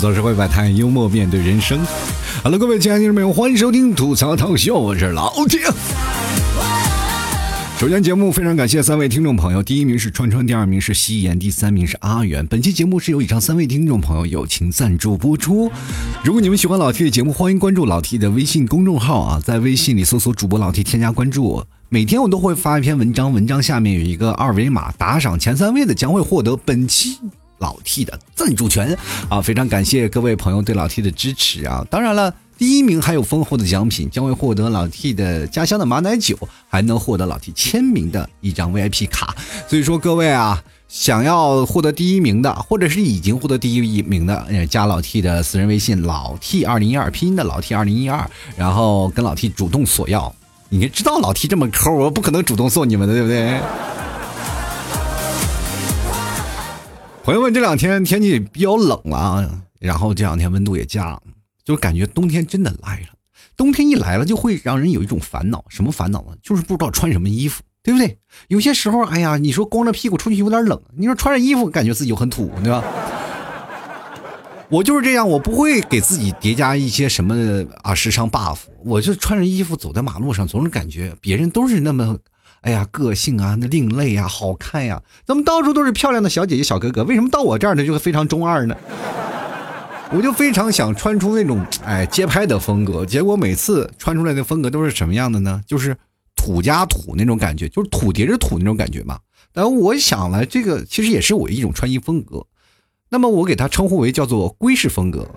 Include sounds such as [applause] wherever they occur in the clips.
槽社会百态，幽默面对人生。Hello，各位亲爱的听众朋友，欢迎收听吐槽套秀，我是老铁。首先，节目非常感谢三位听众朋友，第一名是川川，第二名是夕颜，第三名是阿元。本期节目是由以上三位听众朋友友情赞助播出。如果你们喜欢老 T 的节目，欢迎关注老 T 的微信公众号啊，在微信里搜索主播老 T，添加关注。每天我都会发一篇文章，文章下面有一个二维码，打赏前三位的将会获得本期老 T 的赞助权啊！非常感谢各位朋友对老 T 的支持啊！当然了。第一名还有丰厚的奖品，将会获得老 T 的家乡的马奶酒，还能获得老 T 签名的一张 VIP 卡。所以说各位啊，想要获得第一名的，或者是已经获得第一名的，加老 T 的私人微信老 T 二零一二拼音的老 T 二零一二，然后跟老 T 主动索要。你知道老 T 这么抠，我不可能主动送你们的，对不对？朋友们，这两天天气比较冷了啊，然后这两天温度也降。就感觉冬天真的来了，冬天一来了，就会让人有一种烦恼，什么烦恼呢？就是不知道穿什么衣服，对不对？[laughs] 有些时候，哎呀，你说光着屁股出去有点冷，你说穿着衣服，感觉自己又很土，对吧？我就是这样，我不会给自己叠加一些什么啊时尚 buff，我就穿着衣服走在马路上，总是感觉别人都是那么，哎呀，个性啊，那另类啊，好看呀，怎么到处都是漂亮的小姐姐、小哥哥？为什么到我这儿呢就会非常中二呢？[laughs] 我就非常想穿出那种哎街拍的风格，结果每次穿出来的风格都是什么样的呢？就是土加土那种感觉，就是土叠着土那种感觉嘛。然后我想了，这个其实也是我一种穿衣风格。那么我给它称呼为叫做龟式风格，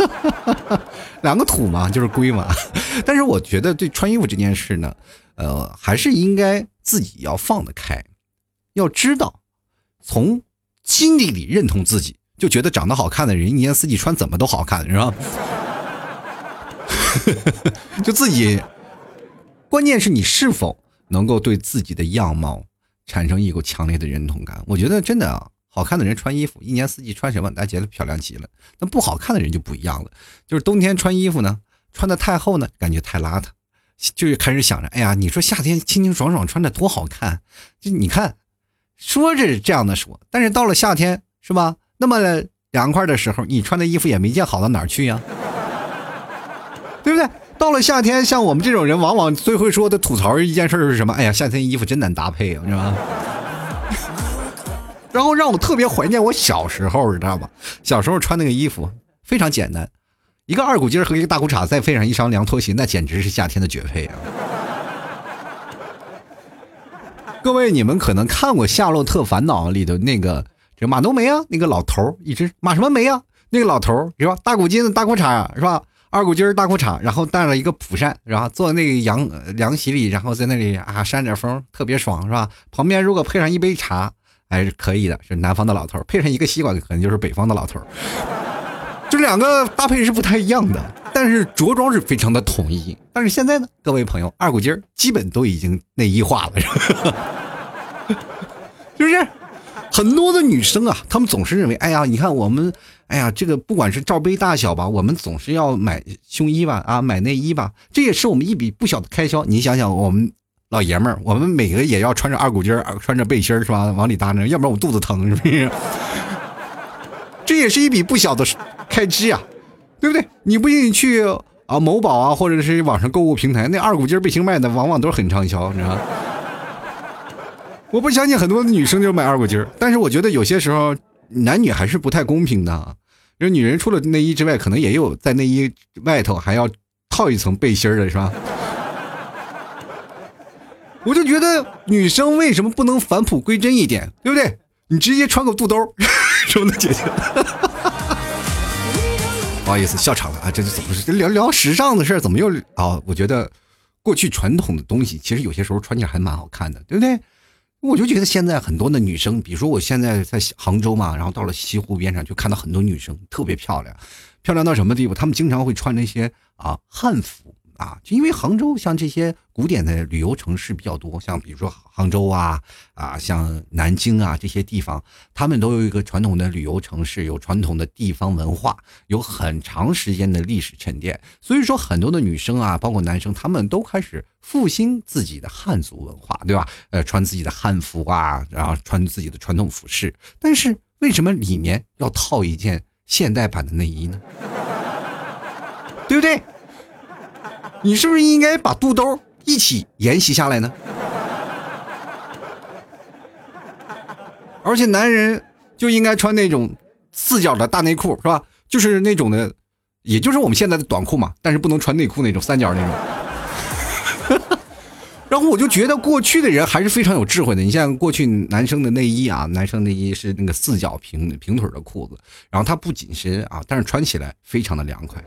[laughs] 两个土嘛，就是龟嘛。但是我觉得对穿衣服这件事呢，呃，还是应该自己要放得开，要知道从心底里认同自己。就觉得长得好看的人，一年四季穿怎么都好看，是吧？[laughs] 就自己，关键是你是否能够对自己的样貌产生一股强烈的认同感？我觉得真的啊，好看的人穿衣服，一年四季穿什么，大家觉得漂亮极了。那不好看的人就不一样了，就是冬天穿衣服呢，穿的太厚呢，感觉太邋遢，就开始想着，哎呀，你说夏天清清爽爽穿着多好看，就你看，说是这样的说，但是到了夏天，是吧？那么凉快的时候，你穿的衣服也没见好到哪儿去呀，对不对？到了夏天，像我们这种人，往往最会说的吐槽一件事是什么？哎呀，夏天衣服真难搭配啊，是吧？[laughs] 然后让我特别怀念我小时候，你知道吗？小时候穿那个衣服非常简单，一个二股筋和一个大裤衩，再配上一双凉拖鞋，那简直是夏天的绝配啊！各位，你们可能看过《夏洛特烦恼》里的那个。这马冬梅啊，那个老头一直马什么梅啊？那个老头是吧？大股筋大裤衩是吧？二股筋大裤衩，然后带了一个蒲扇，然后坐那个凉凉席里，然后在那里啊扇点风，特别爽是吧？旁边如果配上一杯茶，还是可以的，是南方的老头配上一个西瓜，可能就是北方的老头这两个搭配是不太一样的，但是着装是非常的统一。但是现在呢，各位朋友，二股筋儿基本都已经内衣化了，[laughs] 是不是？很多的女生啊，她们总是认为，哎呀，你看我们，哎呀，这个不管是罩杯大小吧，我们总是要买胸衣吧，啊，买内衣吧，这也是我们一笔不小的开销。你想想，我们老爷们儿，我们每个也要穿着二股筋儿，穿着背心儿，是吧？往里搭着，要不然我肚子疼，是不是？这也是一笔不小的开支啊，对不对？你不信你去啊某宝啊，或者是网上购物平台，那二股筋背心卖的往往都是很畅销，你知道吗？[laughs] 我不相信很多女生就买二股筋儿，但是我觉得有些时候男女还是不太公平的。因为女人除了内衣之外，可能也有在内衣外头还要套一层背心的，是吧？[laughs] 我就觉得女生为什么不能返璞归真一点，对不对？你直接穿个肚兜，就能解决？不好意思，笑场了啊！这是怎么是？聊聊时尚的事儿，怎么又啊？我觉得过去传统的东西，其实有些时候穿起来还蛮好看的，对不对？我就觉得现在很多的女生，比如说我现在在杭州嘛，然后到了西湖边上，就看到很多女生特别漂亮，漂亮到什么地步？她们经常会穿那些啊汉服。啊，就因为杭州像这些古典的旅游城市比较多，像比如说杭州啊，啊，像南京啊这些地方，他们都有一个传统的旅游城市，有传统的地方文化，有很长时间的历史沉淀。所以说，很多的女生啊，包括男生，他们都开始复兴自己的汉族文化，对吧？呃，穿自己的汉服啊，然后穿自己的传统服饰。但是为什么里面要套一件现代版的内衣呢？[laughs] 对不对？你是不是应该把肚兜一起沿袭下来呢？而且男人就应该穿那种四角的大内裤，是吧？就是那种的，也就是我们现在的短裤嘛，但是不能穿内裤那种三角那种。[laughs] 然后我就觉得过去的人还是非常有智慧的。你像过去男生的内衣啊，男生内衣是那个四角平平腿的裤子，然后它不紧身啊，但是穿起来非常的凉快，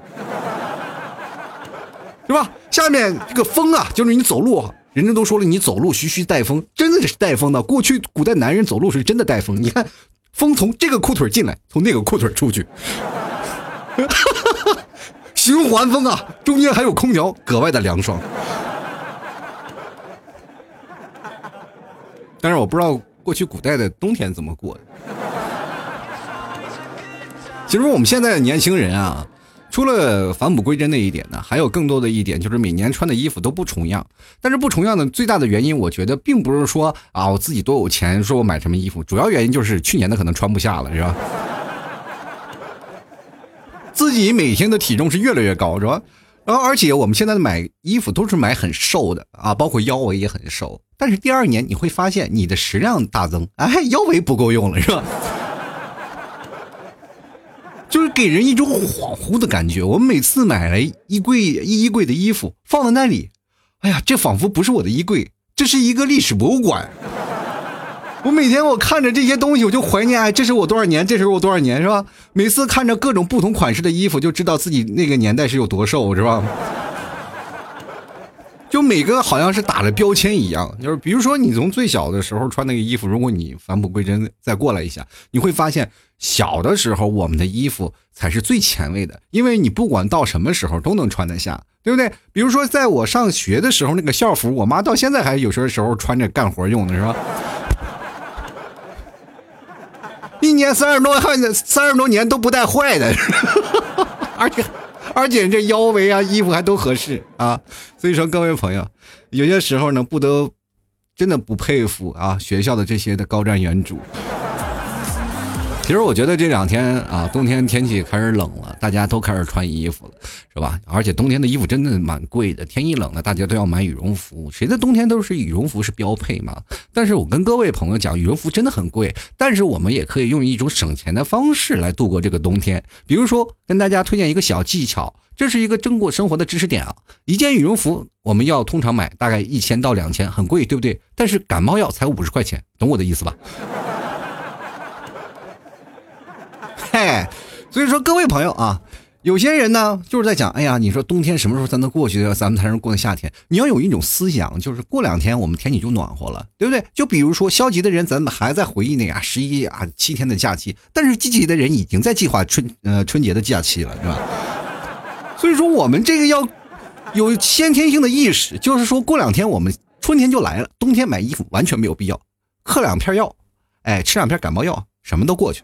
是吧？下面这个风啊，就是你走路。人家都说了，你走路徐徐带风，真的是带风的。过去古代男人走路是真的带风，你看，风从这个裤腿进来，从那个裤腿出去，[laughs] 循环风啊，中间还有空调，格外的凉爽。但是我不知道过去古代的冬天怎么过的。其实我们现在的年轻人啊。除了返璞归真那一点呢，还有更多的一点就是每年穿的衣服都不重样。但是不重样的最大的原因，我觉得并不是说啊我自己多有钱，说我买什么衣服，主要原因就是去年的可能穿不下了，是吧？自己每天的体重是越来越高，是吧？然后而且我们现在的买衣服都是买很瘦的啊，包括腰围也很瘦。但是第二年你会发现你的食量大增，哎，腰围不够用了，是吧？就是给人一种恍惚的感觉。我每次买来衣柜一衣柜的衣服放在那里，哎呀，这仿佛不是我的衣柜，这是一个历史博物馆。[laughs] 我每天我看着这些东西，我就怀念，哎，这是我多少年，这是我多少年，是吧？每次看着各种不同款式的衣服，就知道自己那个年代是有多瘦，是吧？就每个好像是打了标签一样，就是比如说你从最小的时候穿那个衣服，如果你返璞归真再过来一下，你会发现小的时候我们的衣服才是最前卫的，因为你不管到什么时候都能穿得下，对不对？比如说在我上学的时候那个校服，我妈到现在还有些时候穿着干活用的是吧？一年三十多三十多年都不带坏的，[laughs] 而且。而且这腰围啊，衣服还都合适啊，所以说各位朋友，有些时候呢，不得真的不佩服啊，学校的这些的高瞻远瞩。其实我觉得这两天啊，冬天天气开始冷了，大家都开始穿衣服了，是吧？而且冬天的衣服真的蛮贵的，天一冷了，大家都要买羽绒服。谁的冬天都是羽绒服是标配嘛？但是我跟各位朋友讲，羽绒服真的很贵，但是我们也可以用一种省钱的方式来度过这个冬天。比如说，跟大家推荐一个小技巧，这是一个中国生活的知识点啊。一件羽绒服我们要通常买大概一千到两千，很贵，对不对？但是感冒药才五十块钱，懂我的意思吧？嘿，所以说各位朋友啊，有些人呢就是在讲，哎呀，你说冬天什么时候才能过去？咱们才能过夏天？你要有一种思想，就是过两天我们天气就暖和了，对不对？就比如说消极的人，咱们还在回忆那啊十一啊七天的假期，但是积极的人已经在计划春呃春节的假期了，是吧？所以说我们这个要有先天性的意识，就是说过两天我们春天就来了，冬天买衣服完全没有必要，嗑两片药，哎，吃两片感冒药，什么都过去。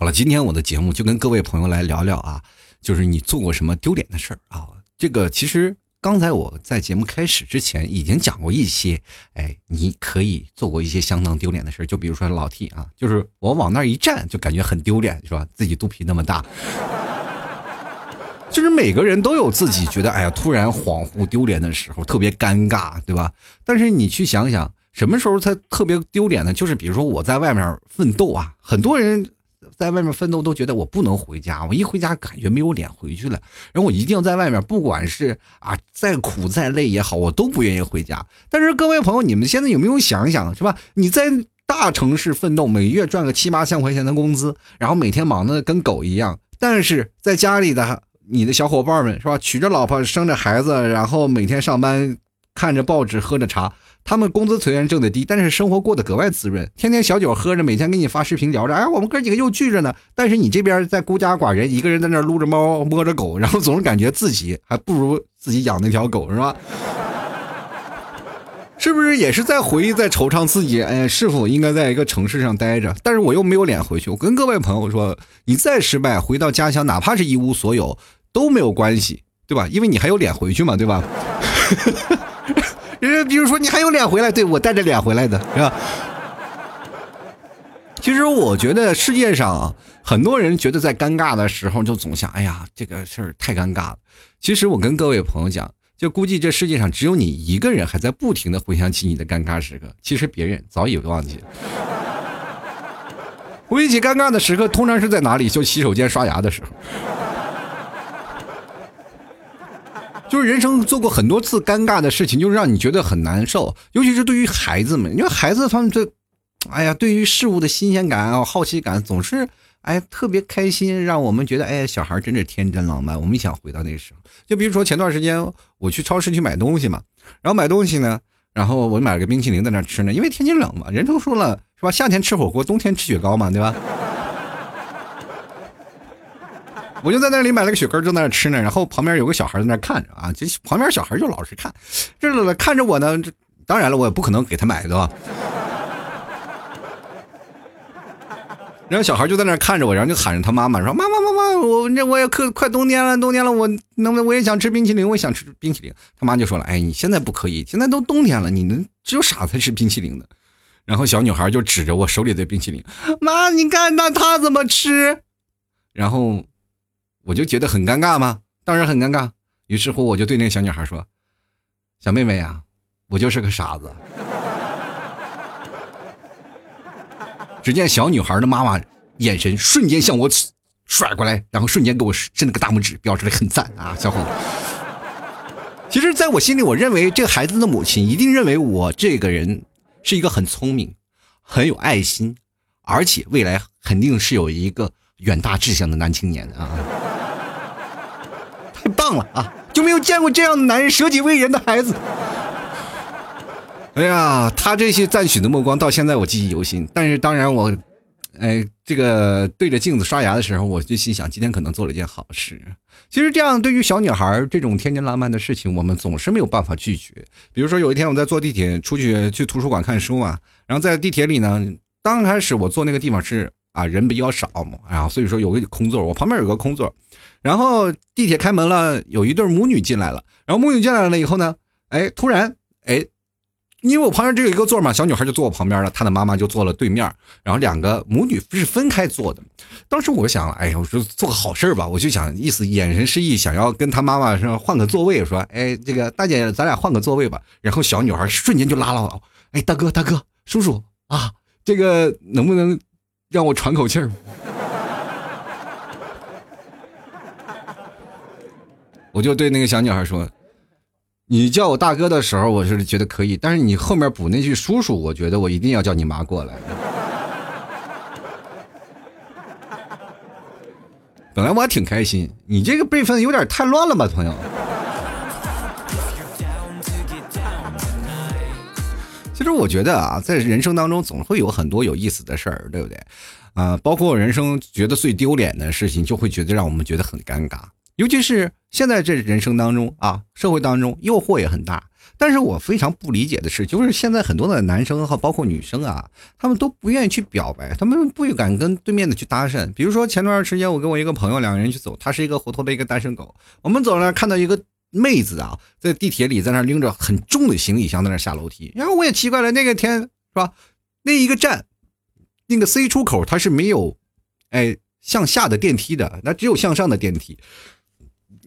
好了，今天我的节目就跟各位朋友来聊聊啊，就是你做过什么丢脸的事儿啊？这个其实刚才我在节目开始之前已经讲过一些，哎，你可以做过一些相当丢脸的事儿，就比如说老 T 啊，就是我往那儿一站就感觉很丢脸，是吧？自己肚皮那么大，[laughs] 就是每个人都有自己觉得哎呀突然恍惚丢脸的时候，特别尴尬，对吧？但是你去想想，什么时候才特别丢脸呢？就是比如说我在外面奋斗啊，很多人。在外面奋斗都觉得我不能回家，我一回家感觉没有脸回去了。然后我一定在外面，不管是啊再苦再累也好，我都不愿意回家。但是各位朋友，你们现在有没有想想是吧？你在大城市奋斗，每月赚个七八千块钱的工资，然后每天忙得跟狗一样。但是在家里的你的小伙伴们是吧？娶着老婆，生着孩子，然后每天上班，看着报纸，喝着茶。他们工资虽然挣得低，但是生活过得格外滋润，天天小酒喝着，每天给你发视频聊着，哎，我们哥几个又聚着呢。但是你这边在孤家寡人，一个人在那撸着猫，摸着狗，然后总是感觉自己还不如自己养那条狗，是吧？是不是也是在回忆，在惆怅自己？哎，是否应该在一个城市上待着？但是我又没有脸回去。我跟各位朋友说，你再失败，回到家乡，哪怕是一无所有都没有关系，对吧？因为你还有脸回去嘛，对吧？人家比如说你还有脸回来，对我带着脸回来的是吧？其实我觉得世界上，很多人觉得在尴尬的时候就总想，哎呀，这个事儿太尴尬了。其实我跟各位朋友讲，就估计这世界上只有你一个人还在不停的回想起你的尴尬时刻，其实别人早已忘记了。回忆起尴尬的时刻，通常是在哪里？就洗手间刷牙的时候。就是人生做过很多次尴尬的事情，就是让你觉得很难受，尤其是对于孩子们，因为孩子他们这，哎呀，对于事物的新鲜感啊、好奇感，总是哎特别开心，让我们觉得哎，小孩真是天真浪漫。我们想回到那个时候，就比如说前段时间我去超市去买东西嘛，然后买东西呢，然后我买了个冰淇淋在那吃呢，因为天气冷嘛，人都说了是吧？夏天吃火锅，冬天吃雪糕嘛，对吧？我就在那里买了个雪糕，就在那吃呢。然后旁边有个小孩在那看着啊，这旁边小孩就老是看，这看着我呢。这当然了，我也不可能给他买，对吧？[laughs] 然后小孩就在那看着我，然后就喊着他妈妈说：“妈妈，妈妈，我那我也快快冬天了，冬天了，我能不能我也想吃冰淇淋，我也想吃冰淇淋。”他妈就说了：“哎，你现在不可以，现在都冬天了，你能只有傻子才吃冰淇淋的。”然后小女孩就指着我手里的冰淇淋：“妈，你看那他怎么吃？”然后。我就觉得很尴尬吗？当然很尴尬。于是乎，我就对那个小女孩说：“小妹妹啊，我就是个傻子。[laughs] ”只见小女孩的妈妈眼神瞬间向我甩过来，然后瞬间给我伸了个大拇指，表示很赞啊，小伙子。其实，在我心里，我认为这个孩子的母亲一定认为我这个人是一个很聪明、很有爱心，而且未来肯定是有一个远大志向的男青年啊。忘了啊！就没有见过这样的男人舍己为人的孩子。哎呀，他这些赞许的目光到现在我记忆犹新。但是当然我，哎，这个对着镜子刷牙的时候，我就心想今天可能做了一件好事。其实这样对于小女孩这种天真烂漫的事情，我们总是没有办法拒绝。比如说有一天我在坐地铁出去去图书馆看书嘛，然后在地铁里呢，刚开始我坐那个地方是啊人比较少嘛，然后所以说有个空座，我旁边有个空座。然后地铁开门了，有一对母女进来了。然后母女进来了以后呢，哎，突然，哎，因为我旁边只有一个座嘛，小女孩就坐我旁边了，她的妈妈就坐了对面。然后两个母女是分开坐的。当时我想，哎呀，我说做个好事吧，我就想意思眼神示意，想要跟她妈妈说换个座位，说，哎，这个大姐，咱俩换个座位吧。然后小女孩瞬间就拉了我，哎，大哥，大哥，叔叔啊，这个能不能让我喘口气儿？我就对那个小女孩说：“你叫我大哥的时候，我是觉得可以；但是你后面补那句叔叔，我觉得我一定要叫你妈过来。[laughs] 本来我还挺开心，你这个辈分有点太乱了吧，朋友？其实我觉得啊，在人生当中总会有很多有意思的事儿，对不对？啊，包括人生觉得最丢脸的事情，就会觉得让我们觉得很尴尬。”尤其是现在这人生当中啊，社会当中诱惑也很大。但是我非常不理解的是，就是现在很多的男生和包括女生啊，他们都不愿意去表白，他们不敢跟对面的去搭讪。比如说前段时间，我跟我一个朋友两个人去走，他是一个活脱的一个单身狗。我们走那看到一个妹子啊，在地铁里在那拎着很重的行李箱在那下楼梯。然后我也奇怪了，那个天是吧？那一个站，那个 C 出口它是没有，哎，向下的电梯的，那只有向上的电梯。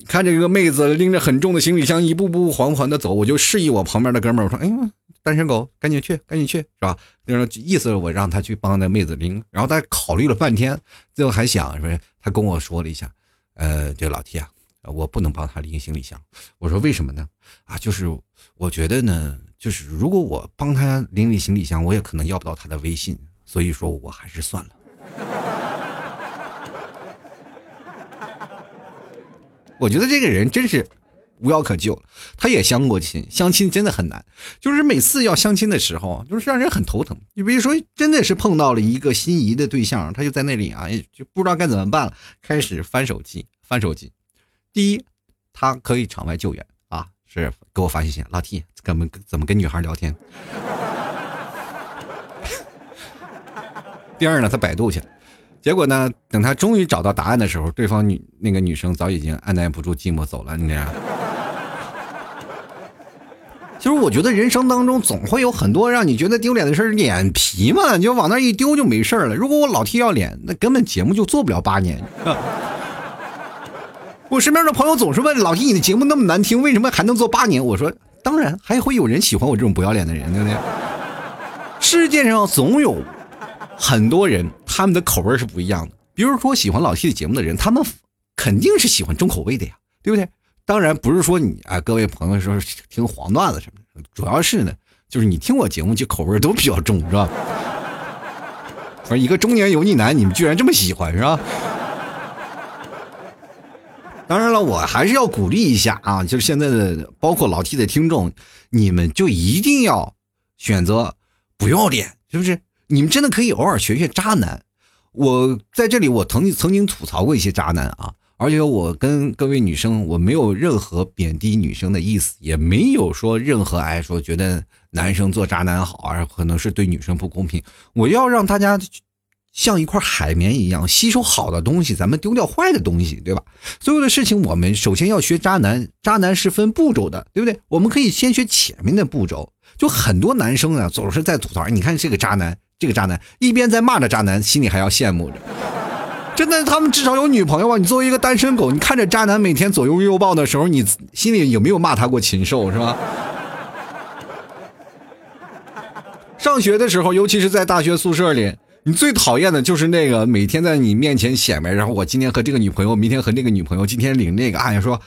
看着一个妹子拎着很重的行李箱，一步步缓缓的走，我就示意我旁边的哥们儿，我说：“哎呦，单身狗，赶紧去，赶紧去，是吧？”就是意思我让他去帮那妹子拎。然后他考虑了半天，最后还想说，他跟我说了一下：“呃，这老 T 啊，我不能帮他拎行李箱。”我说：“为什么呢？啊，就是我觉得呢，就是如果我帮他拎行李箱，我也可能要不到他的微信，所以说我还是算了。”我觉得这个人真是无药可救。他也相过亲，相亲真的很难。就是每次要相亲的时候，就是让人很头疼。你比如说，真的是碰到了一个心仪的对象，他就在那里啊，就不知道该怎么办了，开始翻手机，翻手机。第一，他可以场外救援啊，是给我发信息，老 T 怎么怎么跟女孩聊天。第二呢，他百度去了。结果呢？等他终于找到答案的时候，对方女那个女生早已经按耐不住寂寞走了。你知道？其实我觉得人生当中总会有很多让你觉得丢脸的事儿，脸皮嘛，你就往那一丢就没事了。如果我老提要脸，那根本节目就做不了八年。[laughs] 我身边的朋友总是问老提你的节目那么难听，为什么还能做八年？我说当然还会有人喜欢我这种不要脸的人，对不对？世界上总有很多人，他们的口味是不一样的。比如说喜欢老 T 的节目的人，他们肯定是喜欢重口味的呀，对不对？当然不是说你啊，各位朋友说听黄段子什么的，主要是呢，就是你听我节目就口味都比较重，是吧？说一个中年油腻男，你们居然这么喜欢，是吧？当然了，我还是要鼓励一下啊，就是现在的包括老 T 的听众，你们就一定要选择不要脸，是不是？你们真的可以偶尔学学渣男。我在这里，我曾经曾经吐槽过一些渣男啊，而且我跟各位女生，我没有任何贬低女生的意思，也没有说任何哎说觉得男生做渣男好啊，可能是对女生不公平。我要让大家像一块海绵一样吸收好的东西，咱们丢掉坏的东西，对吧？所有的事情，我们首先要学渣男，渣男是分步骤的，对不对？我们可以先学前面的步骤。就很多男生啊，总是在吐槽，你看这个渣男。这个渣男一边在骂着渣男，心里还要羡慕着。真的，他们至少有女朋友啊！你作为一个单身狗，你看着渣男每天左拥右抱的时候，你心里有没有骂他过禽兽，是吧？上学的时候，尤其是在大学宿舍里，你最讨厌的就是那个每天在你面前显摆，然后我今天和这个女朋友，明天和那个女朋友，今天领那个，哎呀说，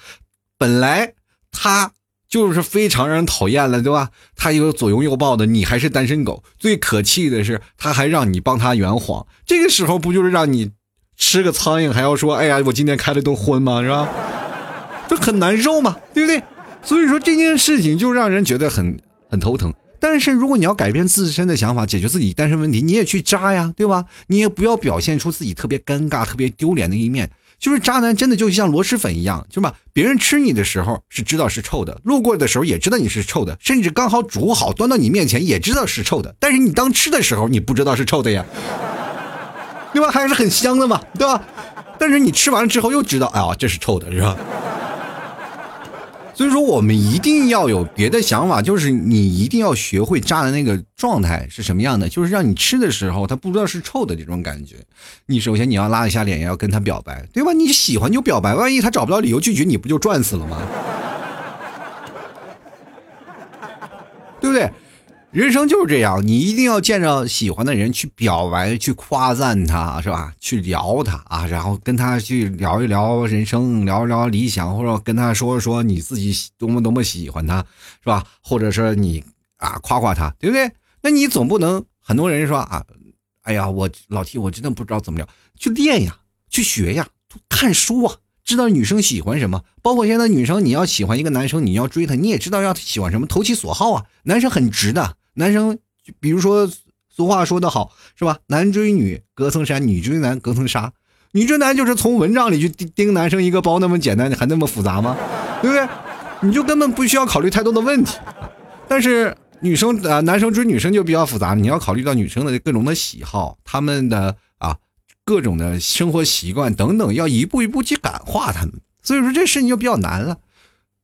本来他。就是非常让人讨厌了，对吧？他又左拥右抱的，你还是单身狗。最可气的是，他还让你帮他圆谎。这个时候不就是让你吃个苍蝇，还要说：“哎呀，我今天开了顿荤吗？” [laughs] 是吧？这很难受嘛，对不对？所以说这件事情就让人觉得很很头疼。但是如果你要改变自身的想法，解决自己单身问题，你也去渣呀，对吧？你也不要表现出自己特别尴尬、特别丢脸的一面。就是渣男，真的就像螺蛳粉一样，就吧？别人吃你的时候是知道是臭的，路过的时候也知道你是臭的，甚至刚好煮好端到你面前也知道是臭的。但是你当吃的时候，你不知道是臭的呀，对吧？还是很香的嘛，对吧？但是你吃完了之后又知道，哎呀，这是臭的，是吧？所以说，我们一定要有别的想法，就是你一定要学会渣的那个状态是什么样的，就是让你吃的时候他不知道是臭的这种感觉。你首先你要拉一下脸，要跟他表白，对吧？你喜欢就表白，万一他找不到理由拒绝，你不就赚死了吗？对不对？人生就是这样，你一定要见着喜欢的人去表白，去夸赞他，是吧？去聊他啊，然后跟他去聊一聊人生，聊一聊理想，或者跟他说说你自己多么多么喜欢他，是吧？或者说你啊夸夸他，对不对？那你总不能很多人说啊，哎呀，我老提我真的不知道怎么聊，去练呀，去学呀，看书啊，知道女生喜欢什么。包括现在女生，你要喜欢一个男生，你要追他，你也知道要喜欢什么，投其所好啊。男生很直的。男生，比如说俗话说得好，是吧？男追女隔层山，女追男隔层纱。女追男就是从蚊帐里去叮叮男生一个包那么简单，还那么复杂吗？对不对？你就根本不需要考虑太多的问题。但是女生啊，男生追女生就比较复杂，你要考虑到女生的各种的喜好，他们的啊各种的生活习惯等等，要一步一步去感化他们。所以说这事情就比较难了，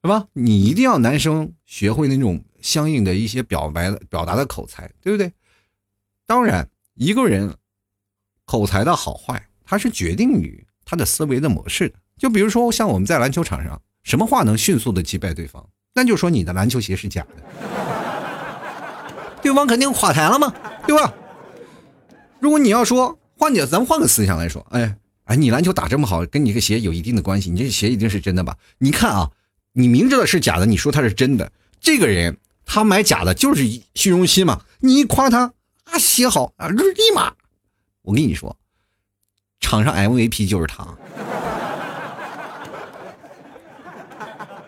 是吧？你一定要男生学会那种。相应的一些表白的表达的口才，对不对？当然，一个人口才的好坏，它是决定于他的思维的模式的。就比如说，像我们在篮球场上，什么话能迅速的击败对方？那就说你的篮球鞋是假的，对方肯定垮台了嘛，对吧？如果你要说换点，咱们换个思想来说，哎哎，你篮球打这么好，跟你个鞋有一定的关系，你这鞋一定是真的吧？你看啊，你明知道是假的，你说它是真的，这个人。他买假的，就是虚荣心嘛。你一夸他啊，写好啊，立马，我跟你说，场上 MVP 就是他。[laughs]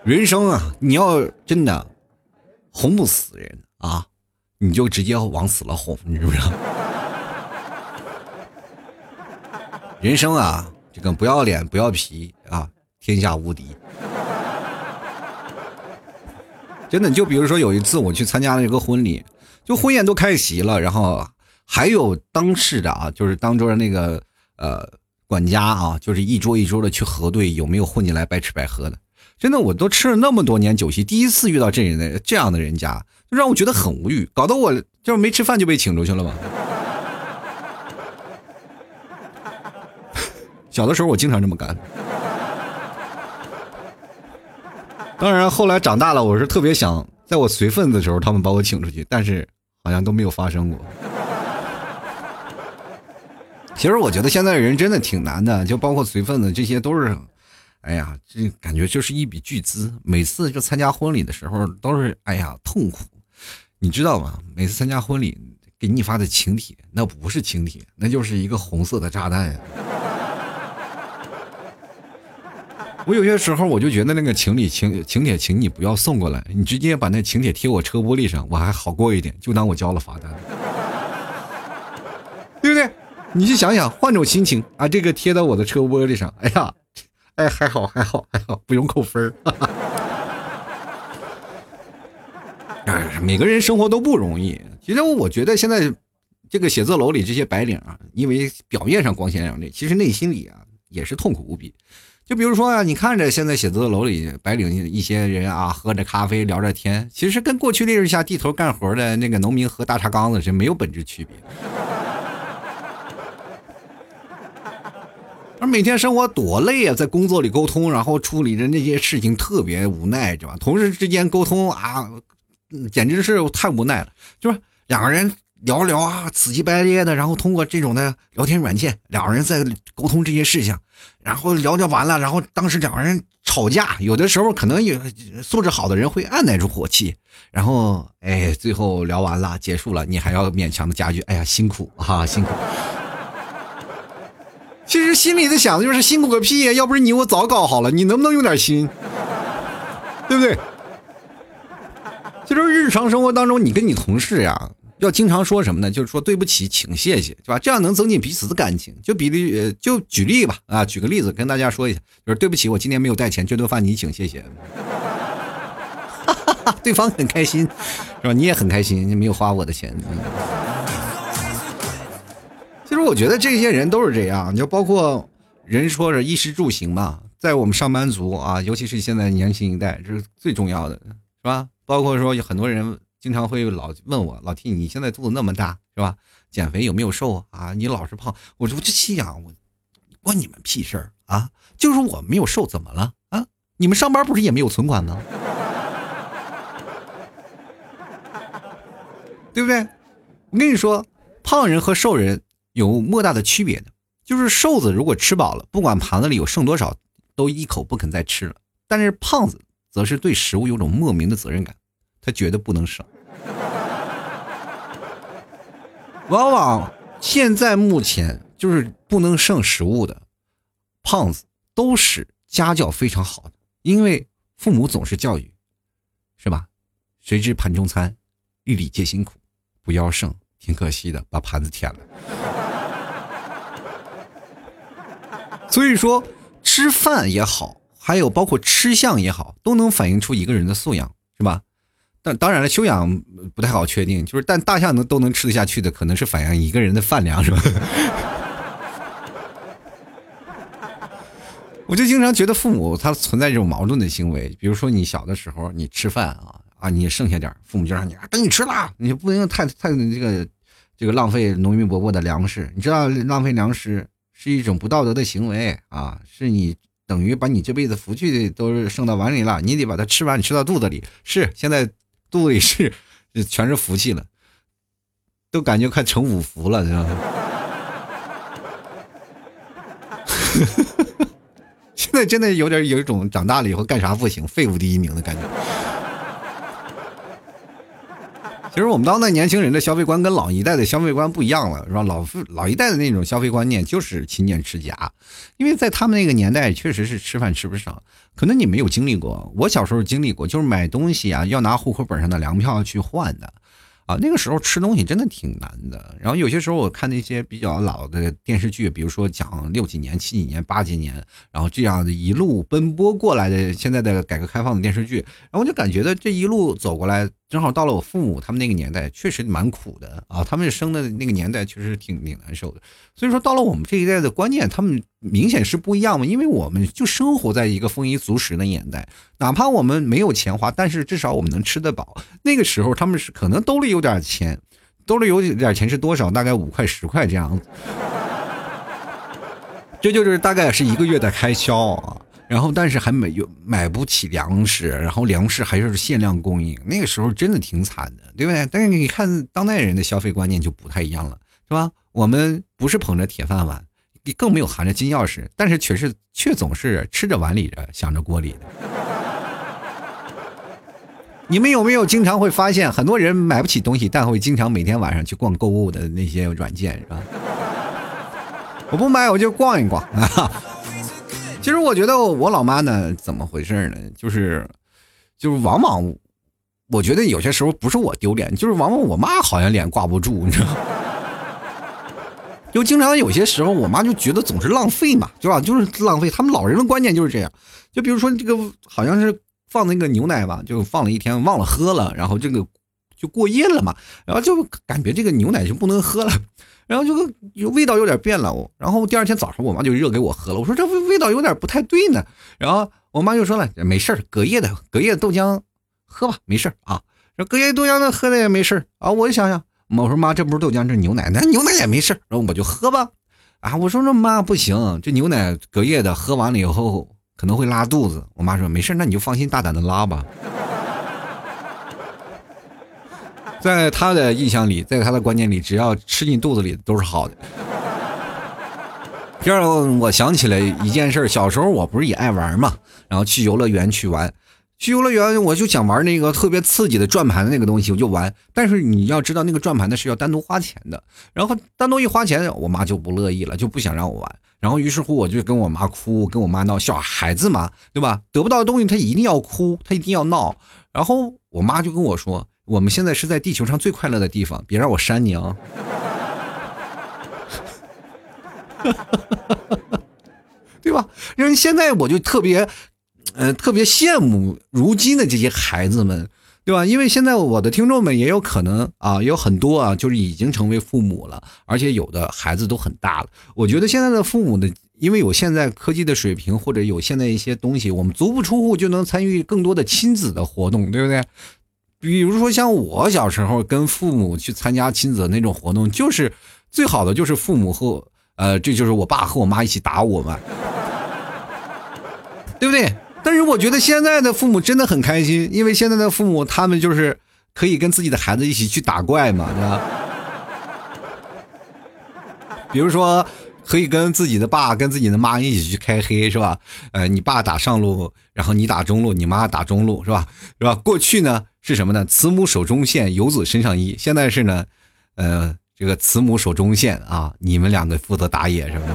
人生啊，你要真的哄不死人啊，你就直接往死了哄，你知不知道？[laughs] 人生啊，这个不要脸不要皮啊，天下无敌。真的，就比如说有一次我去参加了一个婚礼，就婚宴都开席了，然后还有当事的啊，就是当桌的那个呃管家啊，就是一桌一桌的去核对有没有混进来白吃白喝的。真的，我都吃了那么多年酒席，第一次遇到这人的这样的人家，就让我觉得很无语，搞得我就是没吃饭就被请出去了嘛。[laughs] 小的时候我经常这么干。当然，后来长大了，我是特别想在我随份子的时候，他们把我请出去，但是好像都没有发生过。其实我觉得现在人真的挺难的，就包括随份子，这些都是，哎呀，这感觉就是一笔巨资。每次就参加婚礼的时候，都是哎呀痛苦，你知道吗？每次参加婚礼给你发的请帖，那不是请帖，那就是一个红色的炸弹呀。[laughs] 我有些时候我就觉得那个请礼请请帖，请你不要送过来，你直接把那请帖贴我车玻璃上，我还好过一点，就当我交了罚单，[laughs] 对不对？你去想想，换种心情啊，这个贴到我的车玻璃上，哎呀，哎还好还好还好，不用扣分儿。[laughs] 哎，每个人生活都不容易。其实我觉得现在这个写字楼里这些白领啊，因为表面上光鲜亮丽，其实内心里啊也是痛苦无比。就比如说啊，你看着现在写字楼里白领一些人啊，喝着咖啡聊着天，其实跟过去烈日下地头干活的那个农民喝大茶缸子是没有本质区别。[laughs] 而每天生活多累啊，在工作里沟通，然后处理着那些事情特别无奈，是吧？同事之间沟通啊，简直是太无奈了，就是两个人。聊聊啊，死乞白咧的，然后通过这种的聊天软件，两个人在沟通这些事情，然后聊聊完了，然后当时两个人吵架，有的时候可能有素质好的人会按耐住火气，然后哎，最后聊完了结束了，你还要勉强的加句，哎呀辛苦啊辛苦。其实心里在想的就是辛苦个屁呀，要不是你我早搞好了，你能不能用点心，对不对？其实日常生活当中，你跟你同事呀。要经常说什么呢？就是说对不起，请谢谢，是吧？这样能增进彼此的感情。就比例，就举例吧，啊，举个例子跟大家说一下，就是对不起，我今天没有带钱，这顿饭你请，谢谢。[laughs] 对方很开心，是吧？你也很开心，你没有花我的钱。其实我觉得这些人都是这样，就包括人说着衣食住行嘛，在我们上班族啊，尤其是现在年轻一代，这是最重要的，是吧？包括说有很多人。经常会老问我老 T，你现在肚子那么大是吧？减肥有没有瘦啊？你老是胖，我说我就心想我关你们屁事儿啊！就是我没有瘦怎么了啊？你们上班不是也没有存款吗？[laughs] 对不对？我跟你说，胖人和瘦人有莫大的区别的，就是瘦子如果吃饱了，不管盘子里有剩多少，都一口不肯再吃了；但是胖子则是对食物有种莫名的责任感。他觉得不能省，往往现在目前就是不能剩食物的胖子，都是家教非常好的，因为父母总是教育，是吧？谁知盘中餐，粒粒皆辛苦，不要剩，挺可惜的，把盘子舔了。[laughs] 所以说，吃饭也好，还有包括吃相也好，都能反映出一个人的素养，是吧？但当然了，修养不太好确定，就是但大象能都能吃得下去的，可能是反映一个人的饭量，是吧？[laughs] 我就经常觉得父母他存在这种矛盾的行为，比如说你小的时候你吃饭啊啊，你剩下点，父母就让你啊等你吃了，你不能太太这个这个浪费农民伯伯的粮食，你知道浪费粮食是一种不道德的行为啊，是你。等于把你这辈子福气都剩到碗里了，你得把它吃完，你吃到肚子里。是现在。肚子里是，全是福气了，都感觉快成五福了，知道吗？[laughs] 现在真的有点有一种长大了以后干啥不行，废物第一名的感觉。其实我们当代年轻人的消费观跟老一代的消费观不一样了，是吧？老老一代的那种消费观念就是勤俭持家，因为在他们那个年代确实是吃饭吃不上。可能你没有经历过，我小时候经历过，就是买东西啊要拿户口本上的粮票去换的，啊，那个时候吃东西真的挺难的。然后有些时候我看那些比较老的电视剧，比如说讲六几年、七几年、八几年，然后这样的一路奔波过来的现在的改革开放的电视剧，然后我就感觉到这一路走过来。正好到了我父母他们那个年代，确实蛮苦的啊。他们生的那个年代确实挺挺难受的。所以说，到了我们这一代的观念，他们明显是不一样嘛。因为我们就生活在一个丰衣足食的年代，哪怕我们没有钱花，但是至少我们能吃得饱。那个时候他们是可能兜里有点钱，兜里有点钱是多少？大概五块十块这样子。这就是大概是一个月的开销啊。然后，但是还没有买不起粮食，然后粮食还是限量供应，那个时候真的挺惨的，对不对？但是你看当代人的消费观念就不太一样了，是吧？我们不是捧着铁饭碗，更没有含着金钥匙，但是却是却总是吃着碗里的，想着锅里的。你们有没有经常会发现，很多人买不起东西，但会经常每天晚上去逛购物的那些软件，是吧？我不买，我就逛一逛啊。其实我觉得我老妈呢，怎么回事呢？就是，就是往往，我觉得有些时候不是我丢脸，就是往往我妈好像脸挂不住，你知道吗？就经常有些时候，我妈就觉得总是浪费嘛，对吧？就是浪费。他们老人的观念就是这样。就比如说这个，好像是放那个牛奶吧，就放了一天忘了喝了，然后这个就过夜了嘛，然后就感觉这个牛奶就不能喝了。然后就有味道有点变了，然后第二天早上我妈就热给我喝了。我说这味味道有点不太对呢。然后我妈就说了，没事隔夜的隔夜豆浆喝吧，没事啊。说隔夜豆浆的喝的也没事啊。我就想想，我说妈，这不是豆浆，这是牛奶，那牛奶也没事然后我就喝吧。啊，我说那妈不行，这牛奶隔夜的喝完了以后可能会拉肚子。我妈说没事那你就放心大胆的拉吧。在他的印象里，在他的观念里，只要吃进肚子里都是好的。这让我想起来一件事小时候我不是也爱玩嘛，然后去游乐园去玩，去游乐园我就想玩那个特别刺激的转盘的那个东西，我就玩。但是你要知道，那个转盘的是要单独花钱的，然后单独一花钱，我妈就不乐意了，就不想让我玩。然后于是乎，我就跟我妈哭，跟我妈闹，小孩子嘛，对吧？得不到的东西，他一定要哭，他一定要闹。然后我妈就跟我说。我们现在是在地球上最快乐的地方，别让我扇你啊！[laughs] 对吧？因为现在我就特别，呃，特别羡慕如今的这些孩子们，对吧？因为现在我的听众们也有可能啊，有很多啊，就是已经成为父母了，而且有的孩子都很大了。我觉得现在的父母呢，因为有现在科技的水平，或者有现在一些东西，我们足不出户就能参与更多的亲子的活动，对不对？比如说，像我小时候跟父母去参加亲子那种活动，就是最好的就是父母和呃，这就是我爸和我妈一起打我们，[laughs] 对不对？但是我觉得现在的父母真的很开心，因为现在的父母他们就是可以跟自己的孩子一起去打怪嘛，对吧？比如说，可以跟自己的爸、跟自己的妈一起去开黑，是吧？呃，你爸打上路，然后你打中路，你妈打中路，是吧？是吧？过去呢？是什么呢？慈母手中线，游子身上衣。现在是呢，呃，这个慈母手中线啊，你们两个负责打野什么的。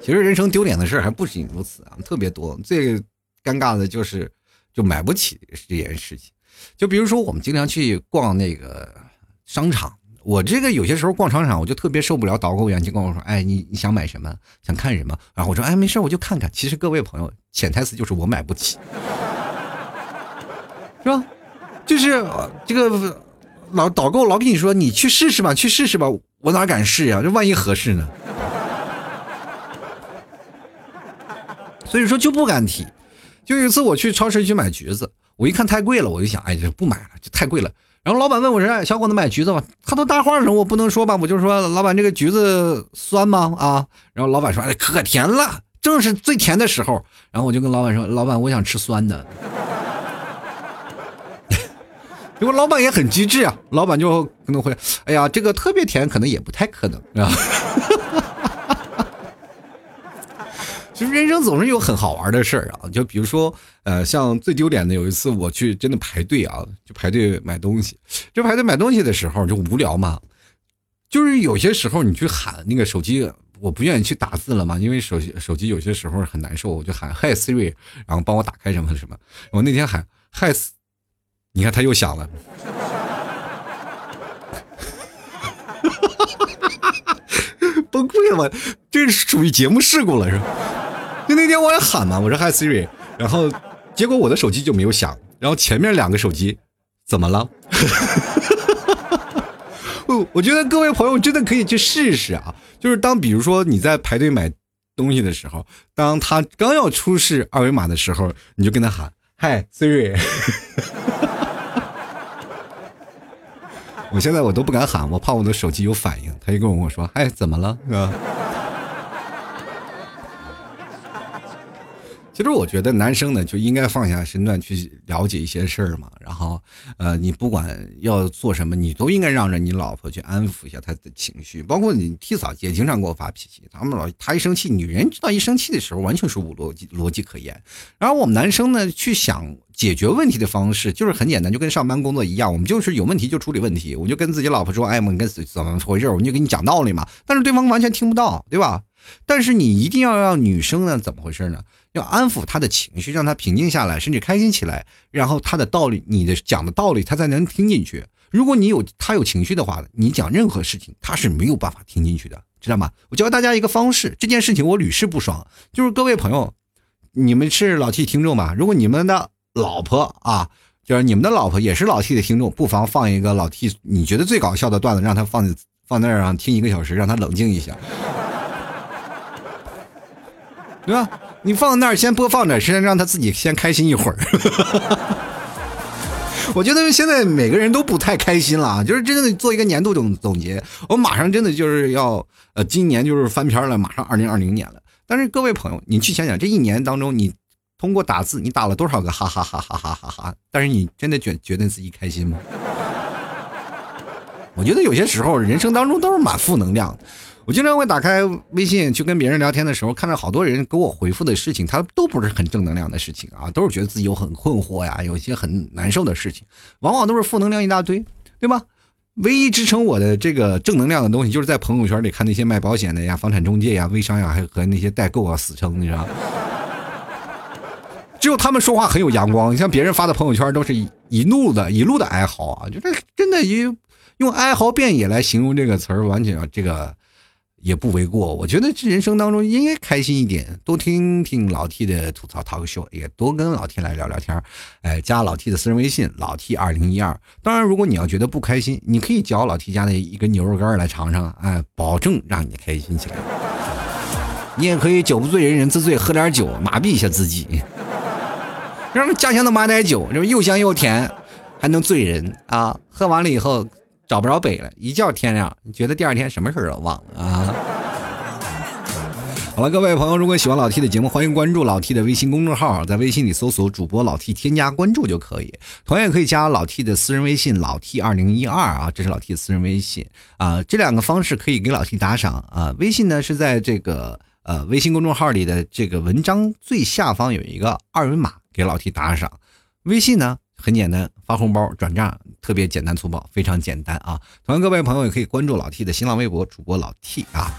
其实人生丢脸的事还不仅如此啊，特别多。最尴尬的就是就买不起这件事情。就比如说我们经常去逛那个商场。我这个有些时候逛商场，我就特别受不了导购员就跟我说：“哎，你你想买什么？想看什么？”然后我说：“哎，没事，我就看看。”其实各位朋友，潜台词就是我买不起，是吧？就是这个老导购老跟你说：“你去试试吧，去试试吧。”我哪敢试呀？这万一合适呢？[laughs] 所以说就不敢提。就有一次我去超市去买橘子，我一看太贵了，我就想：“哎，这不买了，这太贵了。”然后老板问我说：“小伙子买橘子吧？”他都搭话了，我不能说吧？我就说：“老板，这个橘子酸吗？”啊，然后老板说：“哎，可甜了，正是最甜的时候。”然后我就跟老板说：“老板，我想吃酸的。”结果老板也很机智啊，老板就可能会：“哎呀，这个特别甜，可能也不太可能啊。[laughs] ”其实人生总是有很好玩的事儿啊，就比如说，呃，像最丢脸的有一次，我去真的排队啊，就排队买东西。就排队买东西的时候就无聊嘛，就是有些时候你去喊那个手机，我不愿意去打字了嘛，因为手机手机有些时候很难受，我就喊 Hi Siri，然后帮我打开什么什么。我那天喊 Hi，你看他又响了，[laughs] 崩溃了，这是属于节目事故了是吧？就那天我也喊嘛，我说 Hi Siri，然后结果我的手机就没有响，然后前面两个手机怎么了？[laughs] 我我觉得各位朋友真的可以去试试啊！就是当比如说你在排队买东西的时候，当他刚要出示二维码的时候，你就跟他喊：“嗨，Siri。”我现在我都不敢喊，我怕我的手机有反应。他就跟我说：“哎，怎么了？”是吧？其实我觉得男生呢就应该放下身段去了解一些事儿嘛，然后，呃，你不管要做什么，你都应该让着你老婆去安抚一下她的情绪。包括你替嫂也经常给我发脾气，他们老她一生气，女人知道一生气的时候完全是无逻辑逻辑可言。然后我们男生呢去想解决问题的方式就是很简单，就跟上班工作一样，我们就是有问题就处理问题，我就跟自己老婆说，哎，我们跟怎么回事，我们就给你讲道理嘛。但是对方完全听不到，对吧？但是你一定要让女生呢怎么回事呢？要安抚他的情绪，让他平静下来，甚至开心起来。然后他的道理，你的讲的道理，他才能听进去。如果你有他有情绪的话，你讲任何事情，他是没有办法听进去的，知道吗？我教大家一个方式，这件事情我屡试不爽。就是各位朋友，你们是老 T 听众吧？如果你们的老婆啊，就是你们的老婆也是老 T 的听众，不妨放一个老 T 你觉得最搞笑的段子，让他放放那儿啊，听一个小时，让他冷静一下。[laughs] 对吧？你放那儿先播放着，先让他自己先开心一会儿。[laughs] 我觉得现在每个人都不太开心了啊，就是真的做一个年度总总结。我马上真的就是要呃，今年就是翻篇了，马上二零二零年了。但是各位朋友，你去想想，这一年当中，你通过打字，你打了多少个哈哈哈哈哈哈哈？但是你真的觉觉得自己开心吗？[laughs] 我觉得有些时候人生当中都是满负能量。我经常会打开微信去跟别人聊天的时候，看到好多人给我回复的事情，他都不是很正能量的事情啊，都是觉得自己有很困惑呀，有些很难受的事情，往往都是负能量一大堆，对吧？唯一支撑我的这个正能量的东西，就是在朋友圈里看那些卖保险的呀、房产中介呀、微商呀，还和那些代购啊死撑，你知道吗？只有他们说话很有阳光，你像别人发的朋友圈都是一一路的一路的哀嚎啊，就这真的用用哀嚎遍野来形容这个词儿，完全这个。也不为过，我觉得这人生当中应该开心一点，多听听老 T 的吐槽 talk show，也多跟老 T 来聊聊天哎，加老 T 的私人微信老 T 二零一二。当然，如果你要觉得不开心，你可以嚼老 T 家的一个牛肉干来尝尝，哎，保证让你开心起来。你也可以酒不醉人人自醉，喝点酒麻痹一下自己，让家乡的马奶酒，这又香又甜，还能醉人啊！喝完了以后。找不着北了，一觉天亮，你觉得第二天什么事都忘了啊？好了，各位朋友，如果喜欢老 T 的节目，欢迎关注老 T 的微信公众号，在微信里搜索主播老 T，添加关注就可以。同样也可以加老 T 的私人微信老 T 二零一二啊，这是老 T 的私人微信啊。这两个方式可以给老 T 打赏啊。微信呢是在这个呃微信公众号里的这个文章最下方有一个二维码，给老 T 打赏。微信呢？很简单，发红包转账特别简单粗暴，非常简单啊！同样，各位朋友也可以关注老 T 的新浪微博主播老 T 啊。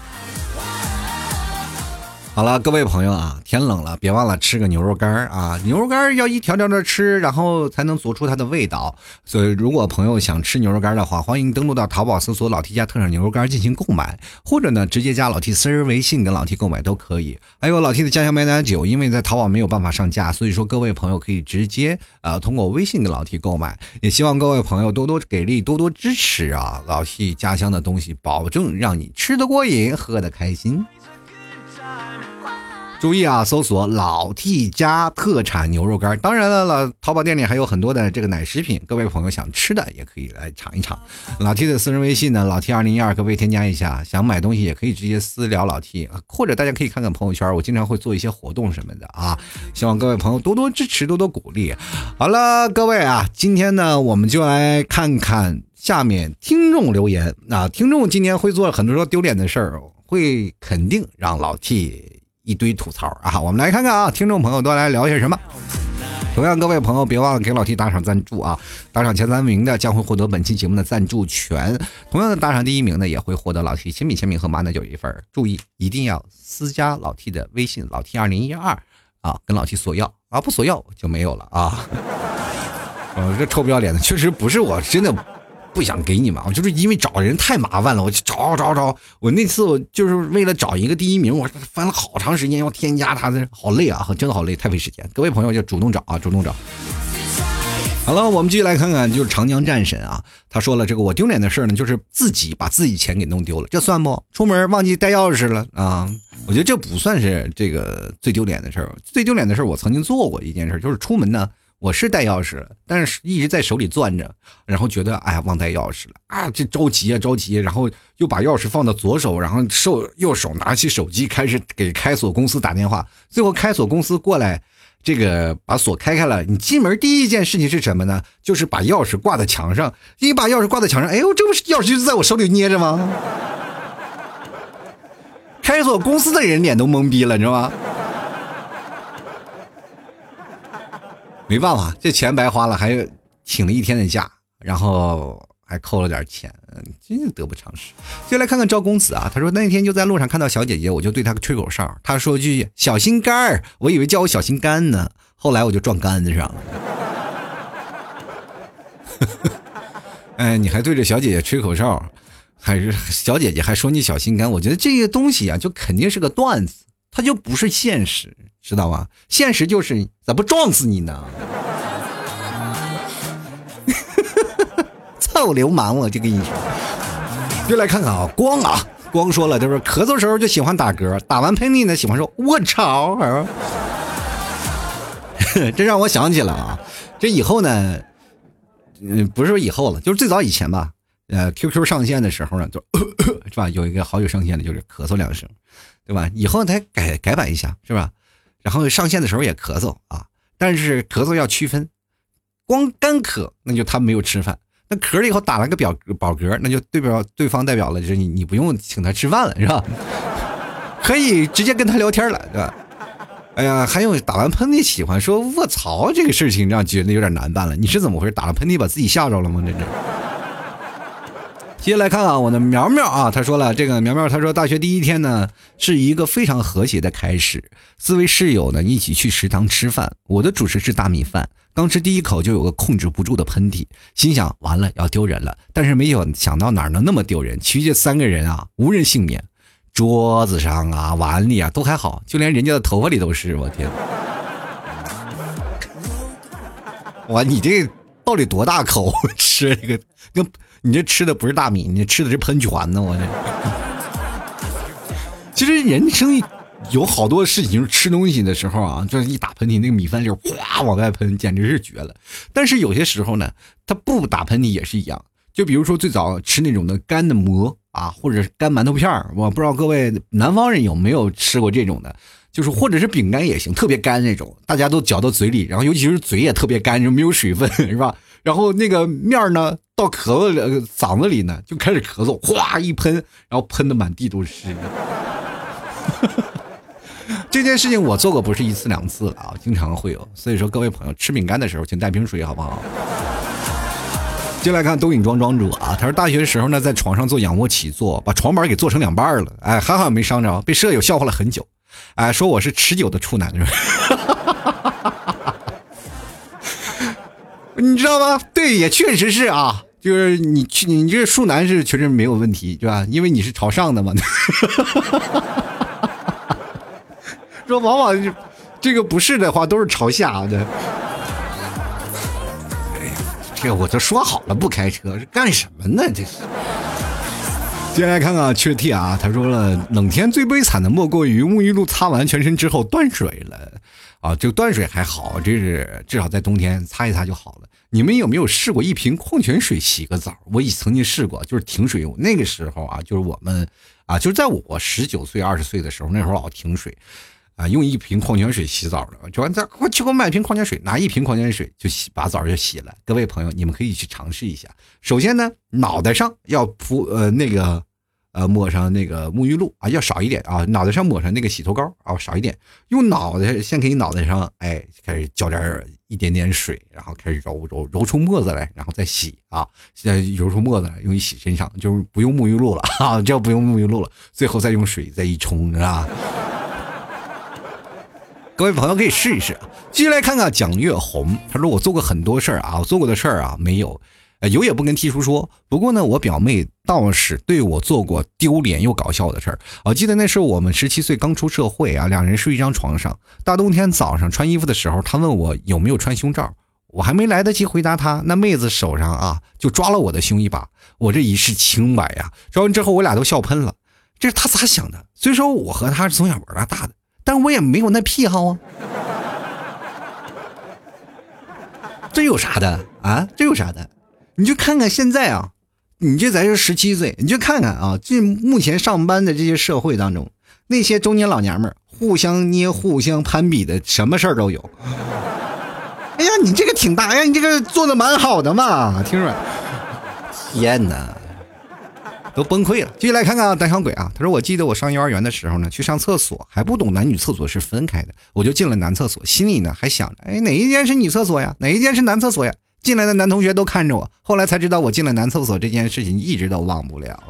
好了，各位朋友啊，天冷了，别忘了吃个牛肉干啊！牛肉干要一条条的吃，然后才能做出它的味道。所以，如果朋友想吃牛肉干的话，欢迎登录到淘宝搜索“老 T 家特产牛肉干”进行购买，或者呢，直接加老 T 私人微信跟老 T 购买都可以。还有老 T 的家乡麦奶酒，因为在淘宝没有办法上架，所以说各位朋友可以直接呃通过微信跟老 T 购买。也希望各位朋友多多给力，多多支持啊！老 T 家乡的东西，保证让你吃得过瘾，喝得开心。注意啊！搜索老 T 家特产牛肉干。当然了，老淘宝店里还有很多的这个奶食品，各位朋友想吃的也可以来尝一尝。老 T 的私人微信呢，老 T 二零一二，各位添加一下。想买东西也可以直接私聊老 T，或者大家可以看看朋友圈，我经常会做一些活动什么的啊。希望各位朋友多多支持，多多鼓励。好了，各位啊，今天呢，我们就来看看下面听众留言啊。听众今天会做很多丢脸的事儿，会肯定让老 T。一堆吐槽啊！我们来看看啊，听众朋友都来聊些什么。同样，各位朋友别忘了给老 T 打赏赞助啊！打赏前三名的将会获得本期节目的赞助权。同样的，打赏第一名呢也会获得老 T 亲笔签名和马奶酒一份。注意，一定要私加老 T 的微信老 T 二零一二啊，跟老 T 索要啊，不索要就没有了啊！呃，[laughs] 这臭不要脸的，确实不是我真的不想给你嘛，我就是因为找人太麻烦了，我就找找找。我那次我就是为了找一个第一名，我翻了好长时间，要添加他的，好累啊，真的好累，太费时间。各位朋友就主动找啊，主动找。好了，我们继续来看看，就是长江战神啊，他说了这个我丢脸的事呢，就是自己把自己钱给弄丢了，这算不？出门忘记带钥匙了啊？我觉得这不算是这个最丢脸的事儿，最丢脸的事儿我曾经做过一件事，就是出门呢。我是带钥匙，但是一直在手里攥着，然后觉得哎呀忘带钥匙了啊，这着急啊着急，然后又把钥匙放到左手，然后手右手拿起手机开始给开锁公司打电话，最后开锁公司过来，这个把锁开开了，你进门第一件事情是什么呢？就是把钥匙挂在墙上，一把钥匙挂在墙上，哎呦，这不是钥匙就在我手里捏着吗？[laughs] 开锁公司的人脸都懵逼了，你知道吗？没办法，这钱白花了，还请了一天的假，然后还扣了点钱，真是得不偿失。就来看看赵公子啊，他说那天就在路上看到小姐姐，我就对她吹口哨，她说句小心肝儿，我以为叫我小心肝呢，后来我就撞杆子上了。哎，你还对着小姐姐吹口哨，还是小姐姐还说你小心肝？我觉得这个东西啊，就肯定是个段子，它就不是现实。知道吧？现实就是咋不撞死你呢？[laughs] 臭流氓！我就跟你说，就来看看啊，光啊，光说了，就是咳嗽时候就喜欢打嗝，打完喷嚏呢喜欢说“我操”，[laughs] 这让我想起了啊，这以后呢，嗯，不是说以后了，就是最早以前吧，呃，QQ 上线的时候呢，就 [coughs] 是吧，有一个好友上线的，就是咳嗽两声，对吧？以后他改改版一下，是吧？然后上线的时候也咳嗽啊，但是咳嗽要区分，光干咳那就他没有吃饭，那咳了以后打了个表饱嗝，那就代表对方代表了就是你你不用请他吃饭了是吧？[laughs] 可以直接跟他聊天了对吧？哎呀，还有打完喷嚏喜欢说卧槽这个事情让觉得有点难办了，你是怎么回事？打了喷嚏把自己吓着了吗？这是。接下来看啊，我的苗苗啊，他说了，这个苗苗他说，大学第一天呢是一个非常和谐的开始。四位室友呢一起去食堂吃饭，我的主食是大米饭，刚吃第一口就有个控制不住的喷嚏，心想完了要丢人了，但是没有想到哪能那么丢人，其余这三个人啊无人幸免，桌子上啊碗里啊都还好，就连人家的头发里都是，我天！哇，你这到底多大口吃这个跟？你这吃的不是大米，你吃的是喷泉呢！我这。其实人生有好多事情，吃东西的时候啊，就是一打喷嚏，那个米饭就哗往外喷，简直是绝了。但是有些时候呢，他不打喷嚏也是一样。就比如说最早吃那种的干的馍啊，或者是干馒头片我不知道各位南方人有没有吃过这种的，就是或者是饼干也行，特别干那种，大家都嚼到嘴里，然后尤其是嘴也特别干，就没有水分，是吧？然后那个面呢？到咳嗽嗓子里呢，就开始咳嗽，哗一喷，然后喷的满地都是。[laughs] 这件事情我做过不是一次两次了啊，经常会有。所以说各位朋友吃饼干的时候，请带瓶水好不好？进来看东影庄庄主啊，他说大学的时候呢，在床上做仰卧起坐，把床板给做成两半了，哎，还好没伤着，被舍友笑话了很久，哎，说我是持久的处男，你知道吗？对，也确实是啊。就是你去，你这树男是确实没有问题，对吧？因为你是朝上的嘛。[laughs] 说往往这个不是的话，都是朝下的。哎呀，这我都说好了不开车，是干什么呢？这是。接下来看看缺替啊，他说了，冷天最悲惨的莫过于沐浴露擦完全身之后断水了。啊，就断水还好，这是至少在冬天擦一擦就好了。你们有没有试过一瓶矿泉水洗个澡？我已曾经试过，就是停水用。那个时候啊，就是我们啊，就是在我十九岁、二十岁的时候，那时候老停水，啊，用一瓶矿泉水洗澡的，就完这，我去给我买瓶矿泉水，拿一瓶矿泉水就洗，把澡就洗了。各位朋友，你们可以去尝试一下。首先呢，脑袋上要铺呃那个。呃，抹上那个沐浴露啊，要少一点啊。脑袋上抹上那个洗头膏啊，少一点。用脑袋先给你脑袋上，哎，开始浇点一点点水，然后开始揉揉揉出沫子来，然后再洗啊。现在揉出沫子来，用于洗身上，就是不用沐浴露了啊，就不用沐浴露了。最后再用水再一冲，是吧？[laughs] 各位朋友可以试一试啊。继续来看看蒋月红，他说我做过很多事儿啊，我做过的事儿啊没有。有也不跟 T 叔说。不过呢，我表妹倒是对我做过丢脸又搞笑的事儿。我记得那时候我们十七岁刚出社会啊，两人睡一张床上。大冬天早上穿衣服的时候，她问我有没有穿胸罩，我还没来得及回答她，那妹子手上啊就抓了我的胸一把。我这一世清白呀！说完之后，我俩都笑喷了。这是他咋想的？虽说我和他是从小玩到大的，但我也没有那癖好啊。[laughs] 这有啥的啊？这有啥的？你就看看现在啊，你这才是十七岁，你就看看啊，这目前上班的这些社会当中，那些中年老娘们互相捏、互相攀比的，什么事儿都有。[laughs] 哎呀，你这个挺大，哎呀，你这个做的蛮好的嘛，听着。天哪，都崩溃了！继续来看看啊，胆小鬼啊，他说：“我记得我上幼儿园的时候呢，去上厕所还不懂男女厕所是分开的，我就进了男厕所，心里呢还想着，哎，哪一间是女厕所呀？哪一间是男厕所呀？进来的男同学都看着我，后来才知道我进了男厕所这件事情一直都忘不了。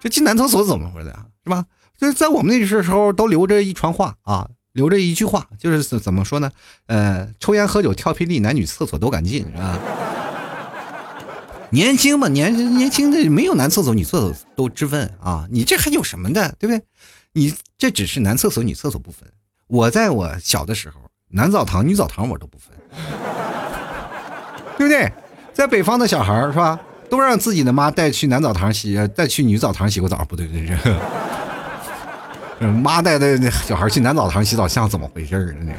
这进男厕所怎么回事啊？是吧？就是在我们那时候都留着一串话啊，留着一句话，就是怎么说呢？呃，抽烟喝酒跳霹雳，男女厕所都敢进，是吧？”年轻嘛，年年轻的没有男厕所、女厕所都之分啊！你这还有什么的，对不对？你这只是男厕所、女厕所不分。我在我小的时候，男澡堂、女澡堂我都不分，对不对？在北方的小孩是吧，都让自己的妈带去男澡堂洗，带去女澡堂洗过澡，不对不对，这 [laughs] 妈带的小孩去男澡堂洗澡像怎么回事呢？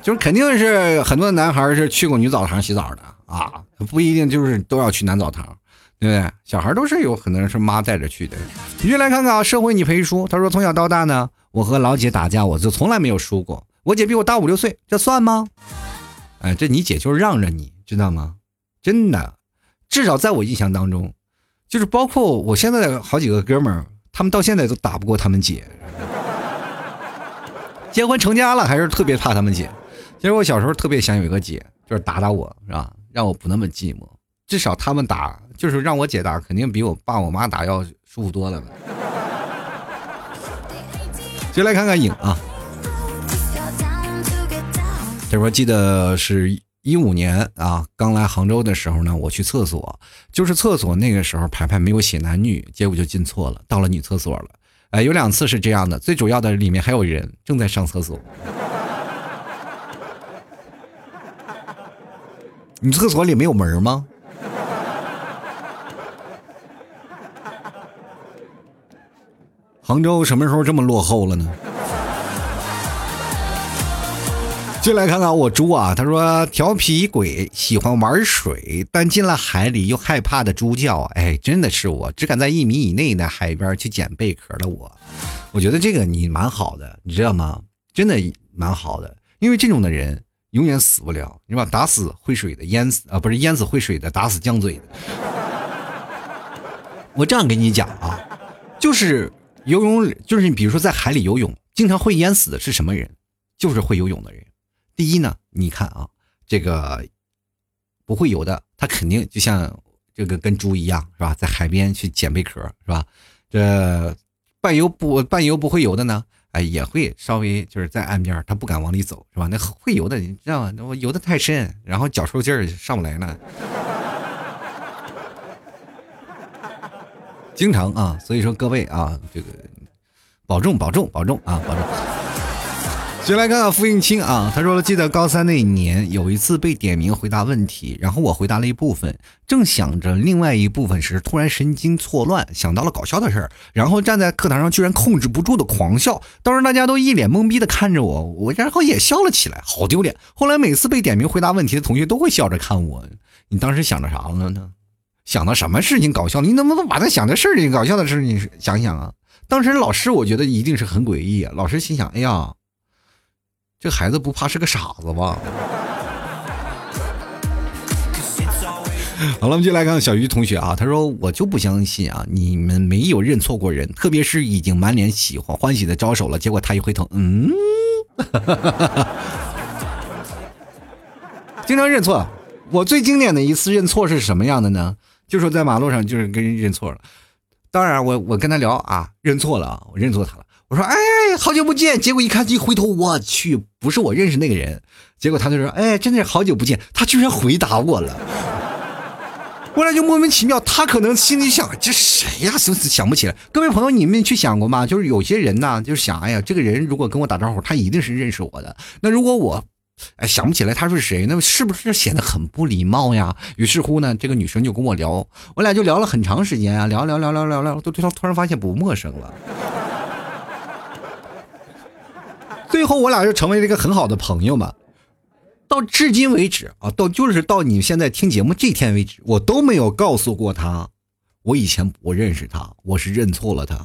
就是肯定是很多男孩是去过女澡堂洗澡的。啊，不一定就是都要去男澡堂，对不对？小孩都是有可能是妈带着去的。你就来看看啊，社会你赔输。他说从小到大呢，我和老姐打架，我就从来没有输过。我姐比我大五六岁，这算吗？哎，这你姐就是让着你，知道吗？真的，至少在我印象当中，就是包括我现在的好几个哥们儿，他们到现在都打不过他们姐。结婚成家了，还是特别怕他们姐。其实我小时候特别想有一个姐，就是打打我，是吧？让我不那么寂寞，至少他们打就是让我姐打，肯定比我爸我妈打要舒服多了。[laughs] 就来看看影啊，这会记得是一五年啊，刚来杭州的时候呢，我去厕所，就是厕所那个时候牌牌没有写男女，结果就进错了，到了女厕所了。哎，有两次是这样的，最主要的里面还有人正在上厕所。你厕所里没有门吗？杭州什么时候这么落后了呢？进来看看我猪啊！他说调皮鬼喜欢玩水，但进了海里又害怕的猪叫。哎，真的是我只敢在一米以内的海边去捡贝壳的我。我觉得这个你蛮好的，你知道吗？真的蛮好的，因为这种的人。永远死不了，你把？打死会水的，淹死啊，不是淹死会水的，打死犟嘴的。我这样跟你讲啊，就是游泳，就是你比如说在海里游泳，经常会淹死的是什么人？就是会游泳的人。第一呢，你看啊，这个不会游的，他肯定就像这个跟猪一样，是吧？在海边去捡贝壳，是吧？这半游不半游不会游的呢？哎，也会稍微就是在岸边，他不敢往里走，是吧？那会游的，你知道吗？那我游的太深，然后脚受劲儿上不来了，经常啊。所以说各位啊，这个保重，保重，保重啊，保重。先来看看付应清啊，他说，记得高三那一年有一次被点名回答问题，然后我回答了一部分，正想着另外一部分时，突然神经错乱，想到了搞笑的事儿，然后站在课堂上居然控制不住的狂笑，当时大家都一脸懵逼的看着我，我然后也笑了起来，好丢脸。后来每次被点名回答问题的同学都会笑着看我，你当时想着啥了呢？想到什么事情搞笑？你能不能把他想的事情搞笑的事情想想啊？当时老师我觉得一定是很诡异啊，老师心想，哎呀。这孩子不怕是个傻子吧？[laughs] 好了，我们就来看小鱼同学啊，他说：“我就不相信啊，你们没有认错过人，特别是已经满脸喜欢欢喜的招手了，结果他一回头，嗯，[laughs] 经常认错。我最经典的一次认错是什么样的呢？就说在马路上，就是跟人认错了。当然，我我跟他聊啊，认错了，我认错他了。”我说：“哎，好久不见。”结果一看，一回头，我去，不是我认识那个人。结果他就说：“哎，真的是好久不见。”他居然回答我了，我俩就莫名其妙。他可能心里想：“这谁呀？想想不起来。”各位朋友，你们去想过吗？就是有些人呢，就是想：“哎呀，这个人如果跟我打招呼，他一定是认识我的。那如果我……”哎，想不起来他是谁，那是不是显得很不礼貌呀？于是乎呢，这个女生就跟我聊，我俩就聊了很长时间啊，聊聊聊聊聊聊，都突突然发现不陌生了。最后我俩就成为了一个很好的朋友嘛。到至今为止啊，到就是到你现在听节目这天为止，我都没有告诉过他，我以前不认识他，我是认错了他。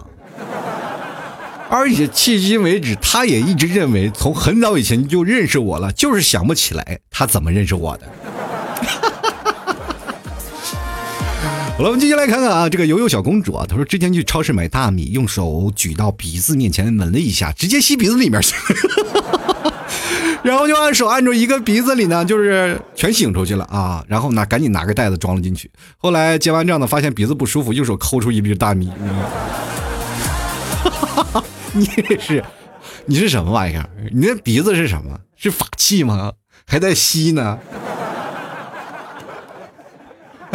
而且迄今为止，他也一直认为从很早以前就认识我了，就是想不起来他怎么认识我的。好了，我们继续来看看啊，这个悠悠小公主啊，她说之前去超市买大米，用手举到鼻子面前闻了一下，直接吸鼻子里面去了，[laughs] 然后就按手按住一个鼻子里呢，就是全醒出去了啊，然后呢赶紧拿个袋子装了进去。后来结完账呢，发现鼻子不舒服，用手抠出一粒大米。[laughs] 你是，你是什么玩意儿？你那鼻子是什么？是法器吗？还在吸呢？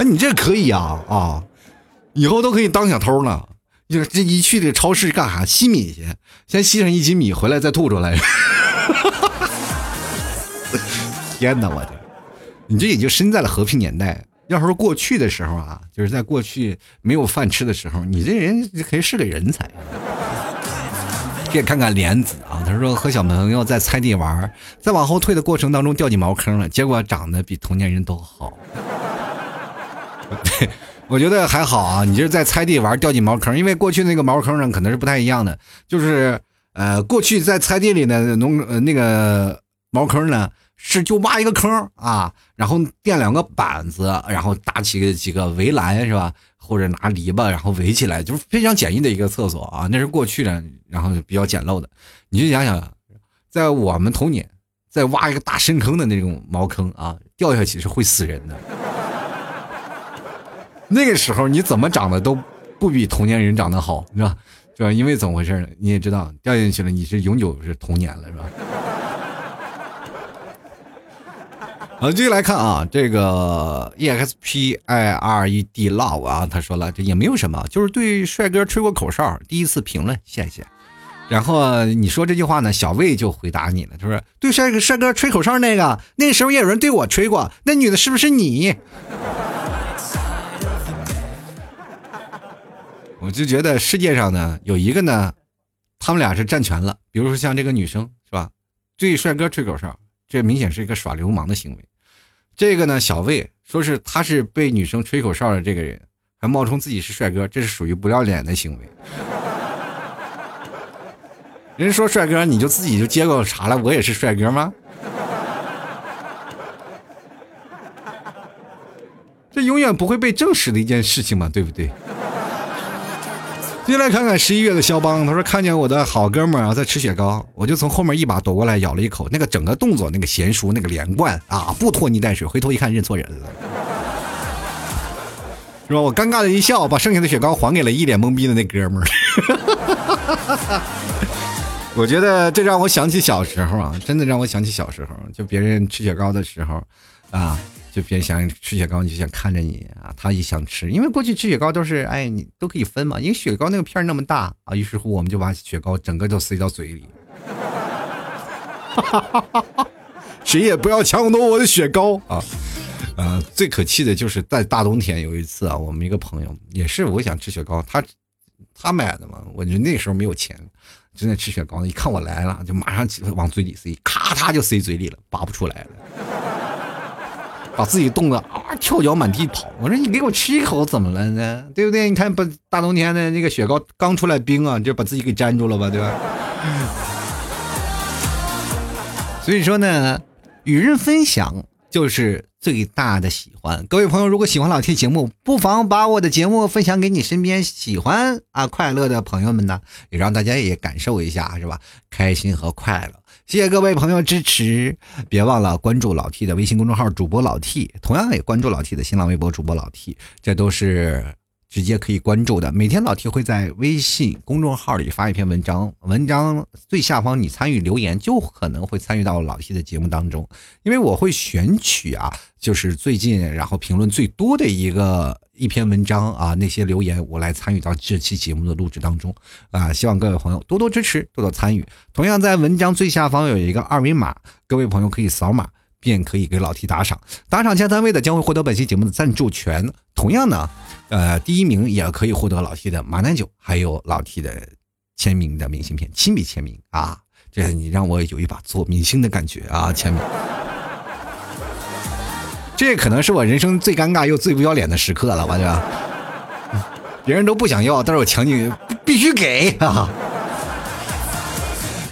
你这可以啊啊！以后都可以当小偷了。就是这一去这超市干啥？吸米去，先吸上一斤米，回来再吐出来。[laughs] 天哪，我的！你这也就生在了和平年代。要说过去的时候啊，就是在过去没有饭吃的时候，你这人可以是个人才。可以看看莲子啊，他说和小朋友在菜地玩，在往后退的过程当中掉进茅坑了，结果长得比同年人都好。对，[laughs] 我觉得还好啊，你就是在菜地玩掉进茅坑，因为过去那个茅坑呢可能是不太一样的，就是呃过去在菜地里呢农呃那个茅坑呢是就挖一个坑啊，然后垫两个板子，然后搭起几个围栏是吧？或者拿篱笆然后围起来，就是非常简易的一个厕所啊，那是过去的，然后比较简陋的。你就想想，在我们童年，在挖一个大深坑的那种茅坑啊，掉下去是会死人的。[laughs] 那个时候你怎么长得都不比同年人长得好，是吧？是吧？因为怎么回事呢？你也知道，掉进去了，你是永久是童年了，是吧？[laughs] 好，继续来看啊，这个 e x p i r e d love 啊，他说了，这也没有什么，就是对帅哥吹过口哨，第一次评论，谢谢。然后你说这句话呢，小魏就回答你了，他说对帅哥帅哥吹口哨那个，那时候也有人对我吹过，那女的是不是你？我就觉得世界上呢有一个呢，他们俩是占全了，比如说像这个女生是吧，对帅哥吹口哨，这明显是一个耍流氓的行为。这个呢，小魏说是他是被女生吹口哨的这个人，还冒充自己是帅哥，这是属于不要脸的行为。人说帅哥，你就自己就接过茬了，我也是帅哥吗？[laughs] 这永远不会被证实的一件事情嘛，对不对？进来看看十一月的肖邦，他说看见我的好哥们儿啊在吃雪糕，我就从后面一把躲过来咬了一口，那个整个动作那个娴熟那个连贯啊，不拖泥带水，回头一看认错人了，是吧？我尴尬的一笑，把剩下的雪糕还给了一脸懵逼的那哥们儿。[laughs] 我觉得这让我想起小时候啊，真的让我想起小时候，就别人吃雪糕的时候啊。就别人想吃雪糕，就想看着你啊，他也想吃，因为过去吃雪糕都是哎，你都可以分嘛，因为雪糕那个片儿那么大啊，于是乎我们就把雪糕整个都塞到嘴里，[laughs] 谁也不要抢夺我的雪糕啊！呃，最可气的就是在大冬天有一次啊，我们一个朋友也是我想吃雪糕，他他买的嘛，我就那时候没有钱，正在吃雪糕呢，一看我来了，就马上往嘴里塞，咔嚓就塞嘴里了，拔不出来了。把自己冻得啊，跳脚满地跑。我说你给我吃一口怎么了呢？对不对？你看，不大冬天的那个雪糕刚出来冰啊，就把自己给粘住了吧，对吧？[laughs] 所以说呢，与人分享就是最大的喜欢。各位朋友，如果喜欢老 T 节目，不妨把我的节目分享给你身边喜欢啊快乐的朋友们呢，也让大家也感受一下，是吧？开心和快乐。谢谢各位朋友支持，别忘了关注老 T 的微信公众号主播老 T，同样也关注老 T 的新浪微博主播老 T，这都是直接可以关注的。每天老 T 会在微信公众号里发一篇文章，文章最下方你参与留言，就可能会参与到老 T 的节目当中。因为我会选取啊，就是最近然后评论最多的一个一篇文章啊，那些留言我来参与到这期节目的录制当中啊。希望各位朋友多多支持，多多参与。同样在文章最下方有一个二维码，各位朋友可以扫码。便可以给老 T 打赏，打赏前三位的将会获得本期节目的赞助权。同样呢，呃，第一名也可以获得老 T 的马奶酒，还有老 T 的签名的明信片，亲笔签名啊！这你让我有一把做明星的感觉啊！[laughs] 签名，这可能是我人生最尴尬又最不要脸的时刻了，我这，别人都不想要，但是我强行必须给啊！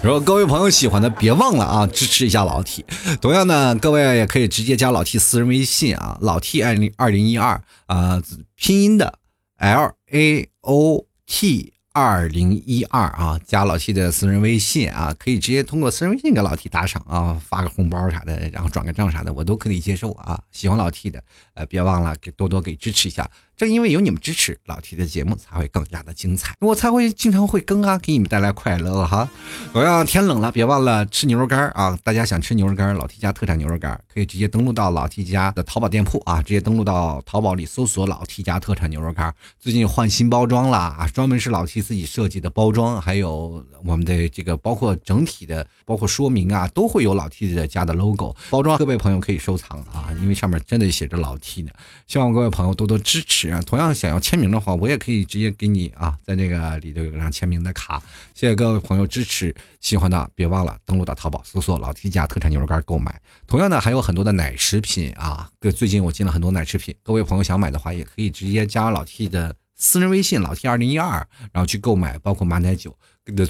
如果各位朋友喜欢的，别忘了啊，支持一下老 T。同样呢，各位也可以直接加老 T 私人微信啊，老 T 二零二零一二啊，拼音的 L A O T 二零一二啊，加老 T 的私人微信啊，可以直接通过私人微信给老 T 打赏啊，发个红包啥的，然后转个账啥的，我都可以接受啊。喜欢老 T 的，呃，别忘了给多多给支持一下。正因为有你们支持，老 T 的节目才会更加的精彩，我才会经常会更啊，给你们带来快乐哈。同样天冷了，别忘了吃牛肉干啊！大家想吃牛肉干，老 T 家特产牛肉干，可以直接登录到老 T 家的淘宝店铺啊，直接登录到淘宝里搜索老 T 家特产牛肉干。最近换新包装了啊，专门是老 T 自己设计的包装，还有我们的这个包括整体的包括说明啊，都会有老 T 的家的 logo 包装，各位朋友可以收藏啊，因为上面真的写着老 T 呢。希望各位朋友多多支持。同样想要签名的话，我也可以直接给你啊，在那个里头有张签名的卡。谢谢各位朋友支持，喜欢的别忘了登录到淘宝搜索“老 T 家特产牛肉干”购买。同样呢还有很多的奶食品啊，最近我进了很多奶食品，各位朋友想买的话，也可以直接加老 T 的私人微信“老 T 二零一二”，然后去购买，包括马奶酒，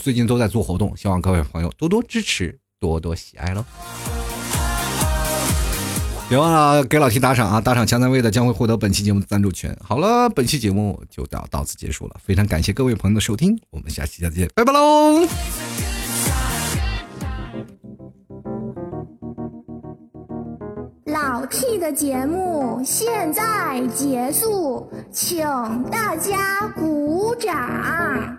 最近都在做活动，希望各位朋友多多支持，多多喜爱喽。别忘了给老 T 打赏啊！打赏前三位的将会获得本期节目的赞助权。好了，本期节目就到到此结束了，非常感谢各位朋友的收听，我们下期再见，拜拜喽！老 T 的节目现在结束，请大家鼓掌。